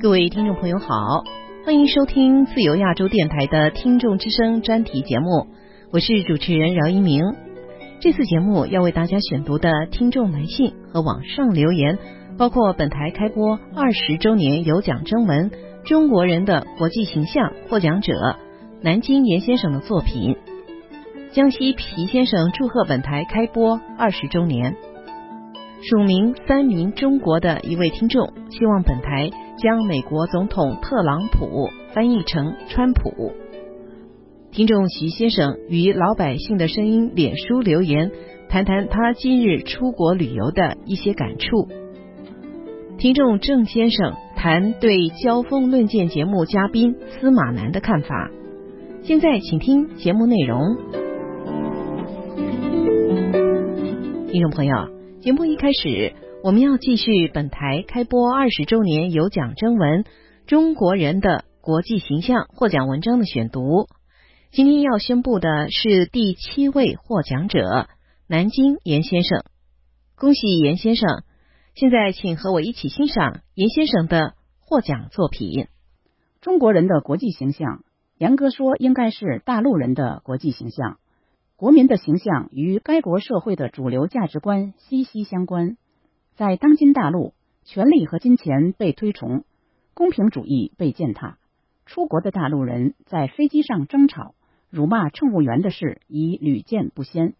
各位听众朋友好，欢迎收听自由亚洲电台的听众之声专题节目，我是主持人饶一鸣。这次节目要为大家选读的听众来信和网上留言，包括本台开播二十周年有奖征文《中国人的国际形象》获奖者南京严先生的作品。江西皮先生祝贺本台开播二十周年。署名三名中国的一位听众，希望本台将美国总统特朗普翻译成川普。听众徐先生与老百姓的声音脸书留言，谈谈他今日出国旅游的一些感触。听众郑先生谈对交锋论剑节目嘉宾司马南的看法。现在请听节目内容。听众朋友。节目一开始，我们要继续本台开播二十周年有奖征文《中国人的国际形象》获奖文章的选读。今天要宣布的是第七位获奖者南京严先生，恭喜严先生！现在请和我一起欣赏严先生的获奖作品《中国人的国际形象》。严格说，应该是大陆人的国际形象。国民的形象与该国社会的主流价值观息息相关。在当今大陆，权力和金钱被推崇，公平主义被践踏。出国的大陆人在飞机上争吵、辱骂乘务员的事已屡见不鲜。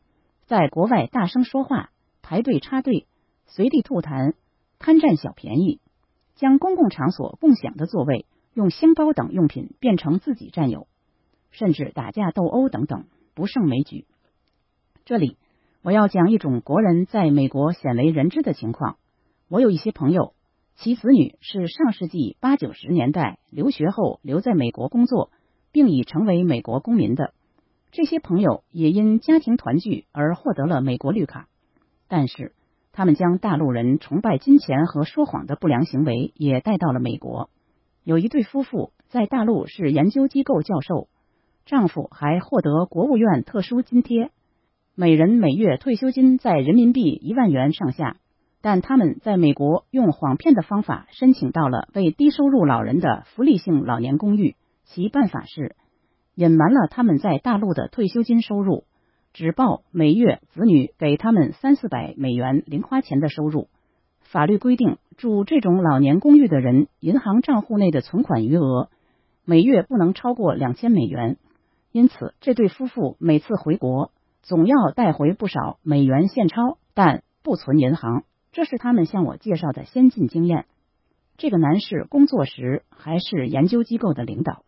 在国外大声说话、排队插队、随地吐痰、贪占小便宜，将公共场所共享的座位用箱包等用品变成自己占有，甚至打架斗殴等等。不胜枚举。这里我要讲一种国人在美国鲜为人知的情况。我有一些朋友，其子女是上世纪八九十年代留学后留在美国工作，并已成为美国公民的。这些朋友也因家庭团聚而获得了美国绿卡，但是他们将大陆人崇拜金钱和说谎的不良行为也带到了美国。有一对夫妇在大陆是研究机构教授。丈夫还获得国务院特殊津贴，每人每月退休金在人民币一万元上下。但他们在美国用谎骗的方法申请到了为低收入老人的福利性老年公寓，其办法是隐瞒了他们在大陆的退休金收入，只报每月子女给他们三四百美元零花钱的收入。法律规定，住这种老年公寓的人银行账户内的存款余额每月不能超过两千美元。因此，这对夫妇每次回国总要带回不少美元现钞，但不存银行。这是他们向我介绍的先进经验。这个男士工作时还是研究机构的领导。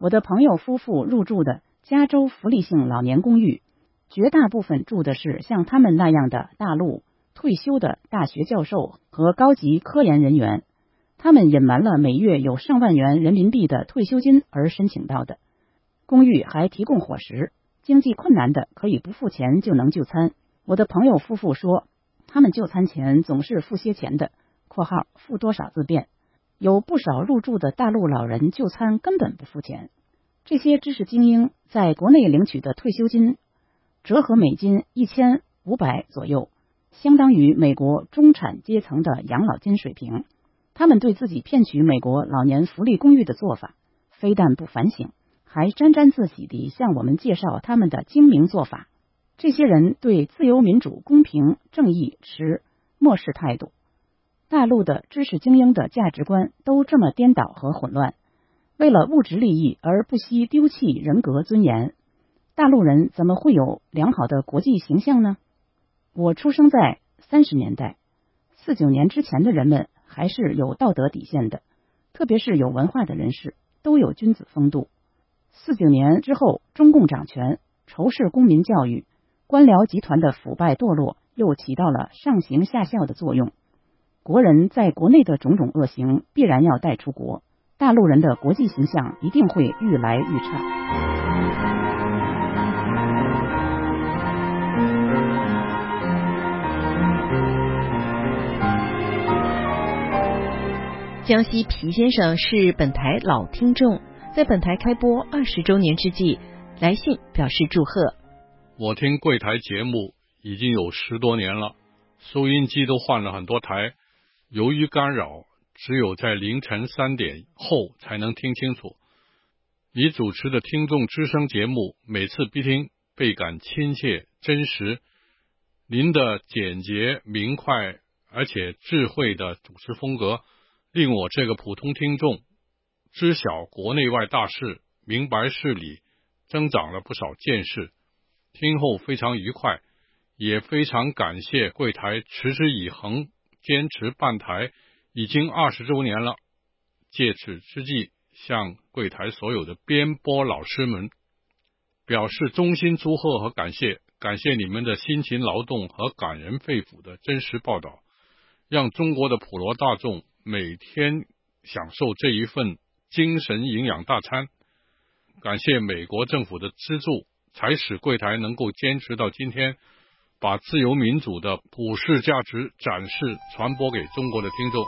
我的朋友夫妇入住的加州福利性老年公寓，绝大部分住的是像他们那样的大陆退休的大学教授和高级科研人员。他们隐瞒了每月有上万元人民币的退休金而申请到的。公寓还提供伙食，经济困难的可以不付钱就能就餐。我的朋友夫妇说，他们就餐前总是付些钱的（括号付多少自便）。有不少入住的大陆老人就餐根本不付钱。这些知识精英在国内领取的退休金折合美金一千五百左右，相当于美国中产阶层的养老金水平。他们对自己骗取美国老年福利公寓的做法，非但不反省。还沾沾自喜地向我们介绍他们的精明做法。这些人对自由、民主、公平、正义持漠视态度。大陆的知识精英的价值观都这么颠倒和混乱，为了物质利益而不惜丢弃人格尊严。大陆人怎么会有良好的国际形象呢？我出生在三十年代，四九年之前的人们还是有道德底线的，特别是有文化的人士都有君子风度。四九年之后，中共掌权，仇视公民教育，官僚集团的腐败堕落又起到了上行下效的作用。国人在国内的种种恶行，必然要带出国，大陆人的国际形象一定会愈来愈差。江西皮先生是本台老听众。在本台开播二十周年之际，来信表示祝贺。我听柜台节目已经有十多年了，收音机都换了很多台，由于干扰，只有在凌晨三点后才能听清楚。你主持的听众之声节目，每次必听倍感亲切真实。您的简洁明快而且智慧的主持风格，令我这个普通听众知晓国内外大事，明白事理，增长了不少见识。听后非常愉快，也非常感谢柜台持之以恒，坚持办台已经二十周年了。借此之际。向柜台所有的编播老师们表示衷心祝贺和感谢，感谢你们的辛勤劳动和感人肺腑的真实报道，让中国的普罗大众每天享受这一份精神营养大餐。感谢美国政府的资助，才使柜台能够坚持到今天，把自由民主的普世价值展示传播给中国的听众。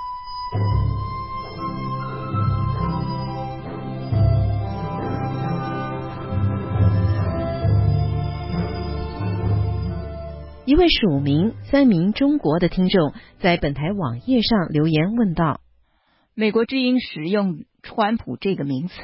一位署名“三名中国”的听众在本台网页上留言问道：“美国之音使用‘川普’这个名词，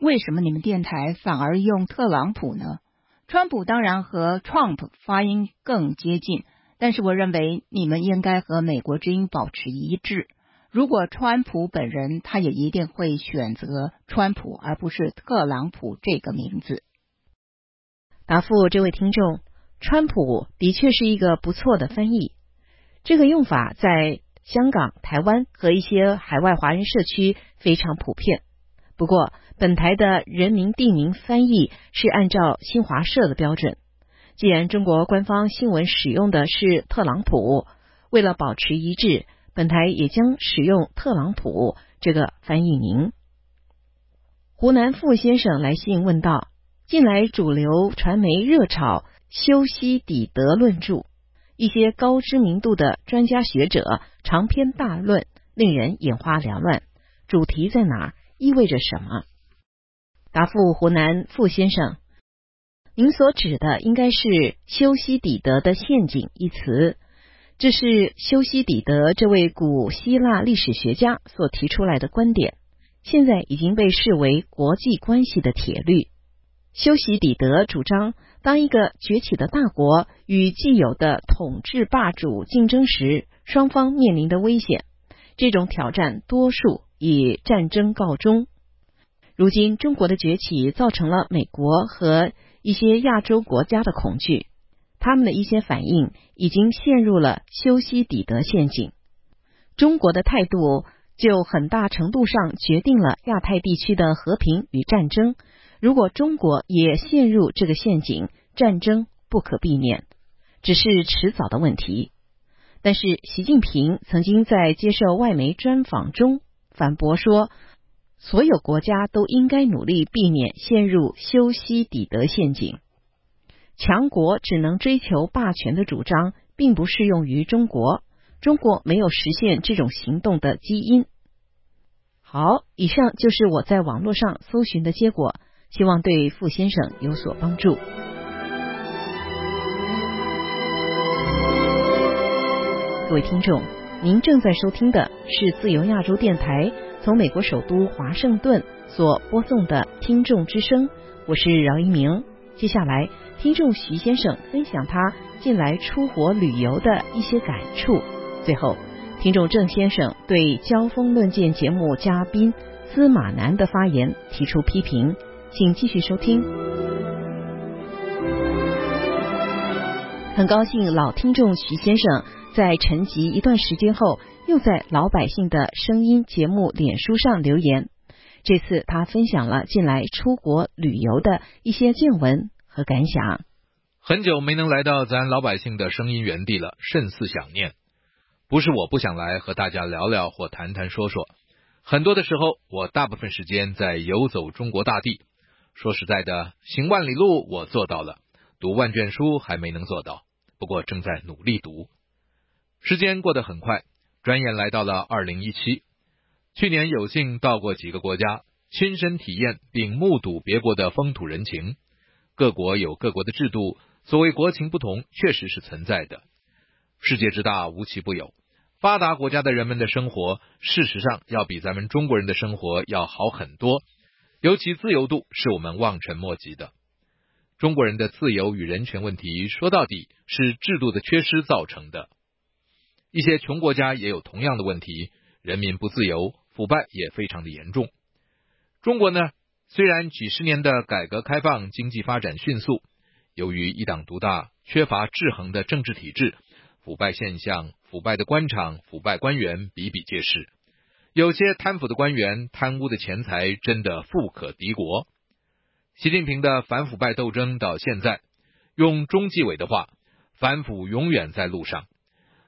为什么你们电台反而用‘特朗普’呢？川普当然和 Trump 发音更接近，但是我认为你们应该和美国之音保持一致。如果川普本人，他也一定会选择川普而不是特朗普这个名字。”答复这位听众。川普的确是一个不错的翻译，这个用法在香港、台湾和一些海外华人社区非常普遍。不过，本台的人名地名翻译是按照新华社的标准。既然中国官方新闻使用的是特朗普，为了保持一致，本台也将使用特朗普这个翻译名。湖南傅先生来信问道：近来主流传媒热炒。修昔底德论著，一些高知名度的专家学者长篇大论，令人眼花缭乱。主题在哪儿？意味着什么？答复湖南傅先生，您所指的应该是“修昔底德的陷阱”一词，这是修昔底德这位古希腊历史学家所提出来的观点，现在已经被视为国际关系的铁律。修昔底德主张。当一个崛起的大国与既有的统治霸主竞争时，双方面临的危险，这种挑战多数以战争告终。如今，中国的崛起造成了美国和一些亚洲国家的恐惧，他们的一些反应已经陷入了修昔底德陷阱。中国的态度就很大程度上决定了亚太地区的和平与战争。如果中国也陷入这个陷阱，战争不可避免，只是迟早的问题。但是，习近平曾经在接受外媒专访中反驳说，所有国家都应该努力避免陷入修昔底德陷阱。强国只能追求霸权的主张，并不适用于中国。中国没有实现这种行动的基因。好，以上就是我在网络上搜寻的结果。希望对傅先生有所帮助。各位听众，您正在收听的是自由亚洲电台从美国首都华盛顿所播送的听众之声，我是饶一鸣。接下来，听众徐先生分享他近来出国旅游的一些感触。最后，听众郑先生对《交锋论剑》节目嘉宾司马南的发言提出批评。请继续收听。很高兴老听众徐先生在沉寂一段时间后，又在老百姓的声音节目脸书上留言。这次他分享了近来出国旅游的一些见闻和感想。很久没能来到咱老百姓的声音原地了，甚是想念。不是我不想来和大家聊聊或谈谈说说，很多的时候我大部分时间在游走中国大地。说实在的，行万里路我做到了，读万卷书还没能做到，不过正在努力读。时间过得很快，转眼来到了二零一七。去年有幸到过几个国家，亲身体验并目睹别国的风土人情。各国有各国的制度，所谓国情不同，确实是存在的。世界之大，无奇不有，发达国家的人们的生活，事实上要比咱们中国人的生活要好很多，尤其自由度是我们望尘莫及的。中国人的自由与人权问题，说到底是制度的缺失造成的。一些穷国家也有同样的问题，人民不自由，腐败也非常的严重。中国呢，虽然几十年的改革开放，经济发展迅速，由于一党独大，缺乏制衡的政治体制，腐败现象、腐败的官场、腐败官员比比皆是。有些贪腐的官员，贪污的钱财真的富可敌国。习近平的反腐败斗争到现在，用中纪委的话，反腐永远在路上。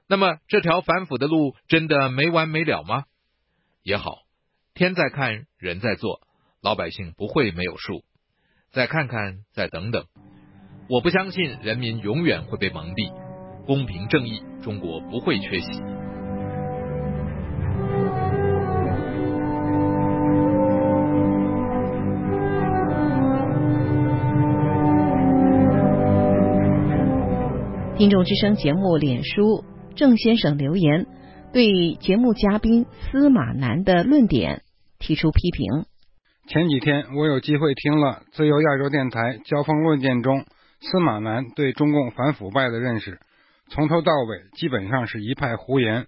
那么，这条反腐的路真的没完没了吗？也好，天在看，人在做。老百姓不会没有数，再看看，再等等。我不相信人民永远会被蒙蔽，公平正义，中国不会缺席。听众之声节目脸书郑先生留言，对节目嘉宾司马南的论点提出批评。前几天，我有机会听了自由亚洲电台《交锋论剑》中司马南对中共反腐败的认识，从头到尾基本上是一派胡言，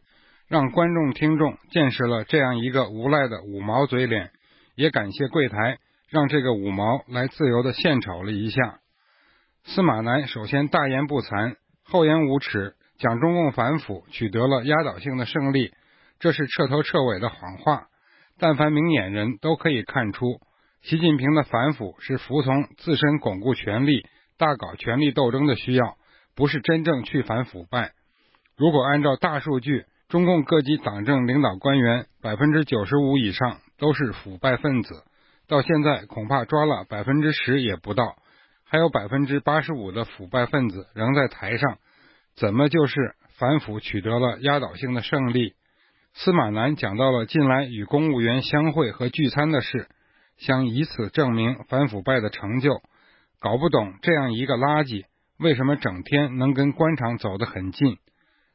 让观众听众见识了这样一个无赖的五毛嘴脸。也感谢柜台让这个五毛来自由的献丑了一下。司马南首先大言不惭，厚颜无耻，讲中共反腐取得了压倒性的胜利，这是彻头彻尾的谎话。但凡明眼人都可以看出，习近平的反腐是服从自身巩固权力、大搞权力斗争的需要，不是真正去反腐败。如果按照大数据，中共各级党政领导官员百分之九十五以上都是腐败分子，到现在恐怕抓了百分之十也不到，还有百分之八十五的腐败分子仍在台上，怎么就是反腐取得了压倒性的胜利？司马南讲到了近来与公务员相会和聚餐的事，想以此证明反腐败的成就。搞不懂这样一个垃圾为什么整天能跟官场走得很近。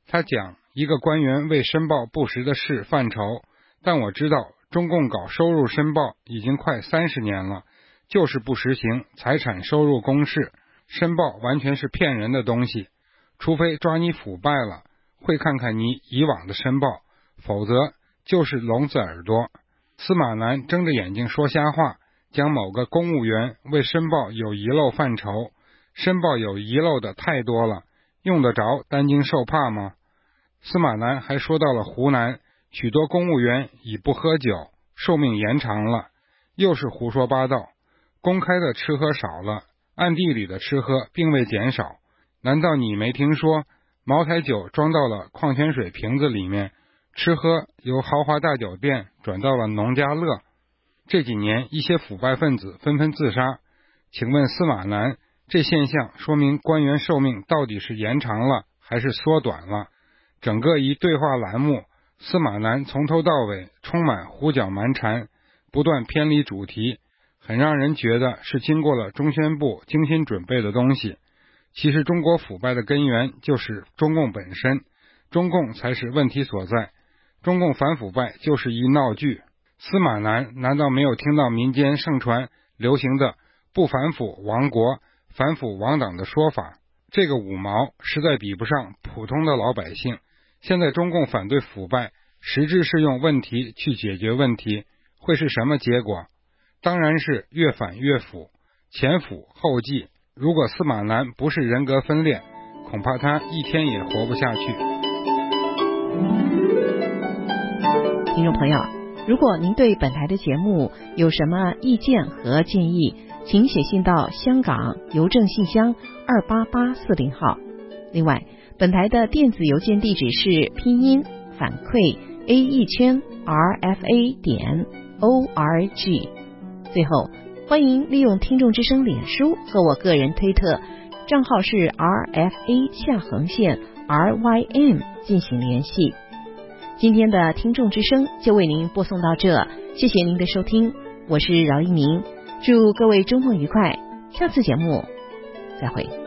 他讲一个官员为申报不实的事犯愁，但我知道中共搞收入申报已经快三十年了，就是不实行财产收入公示，申报完全是骗人的东西。除非抓你腐败了，会看看你以往的申报。否则就是聋子耳朵。司马南睁着眼睛说瞎话，将某个公务员为申报有遗漏犯愁，申报有遗漏的太多了，用得着担惊受怕吗？司马南还说到了湖南许多公务员已不喝酒，寿命延长了，又是胡说八道。公开的吃喝少了，暗地里的吃喝并未减少。难道你没听说茅台酒装到了矿泉水瓶子里面？吃喝由豪华大酒店转到了农家乐，这几年一些腐败分子纷纷自杀。请问司马南，这现象说明官员寿命到底是延长了还是缩短了？整个一对话栏目，司马南从头到尾充满胡搅蛮缠，不断偏离主题，很让人觉得是经过了中宣部精心准备的东西。其实中国腐败的根源就是中共本身，中共才是问题所在。中共反腐败就是一闹剧。司马南难道没有听到民间盛传流行的“不反腐亡国，反腐亡党”的说法？这个五毛实在比不上普通的老百姓。现在中共反对腐败，实质是用问题去解决问题，会是什么结果？当然是越反越腐，前腐后继。如果司马南不是人格分裂，恐怕他一天也活不下去。听众朋友，如果您对本台的节目有什么意见和建议，请写信到香港邮政信箱二八八四零号。另外，本台的电子邮件地址是拼音反馈 a 一圈 r f a 点 o r g。最后，欢迎利用听众之声脸书和我个人推特账号是 r f a 下横线 r y m 进行联系。今天的听众之声就为您播送到这，谢谢您的收听，我是饶一鸣，祝各位周末愉快，下次节目再会。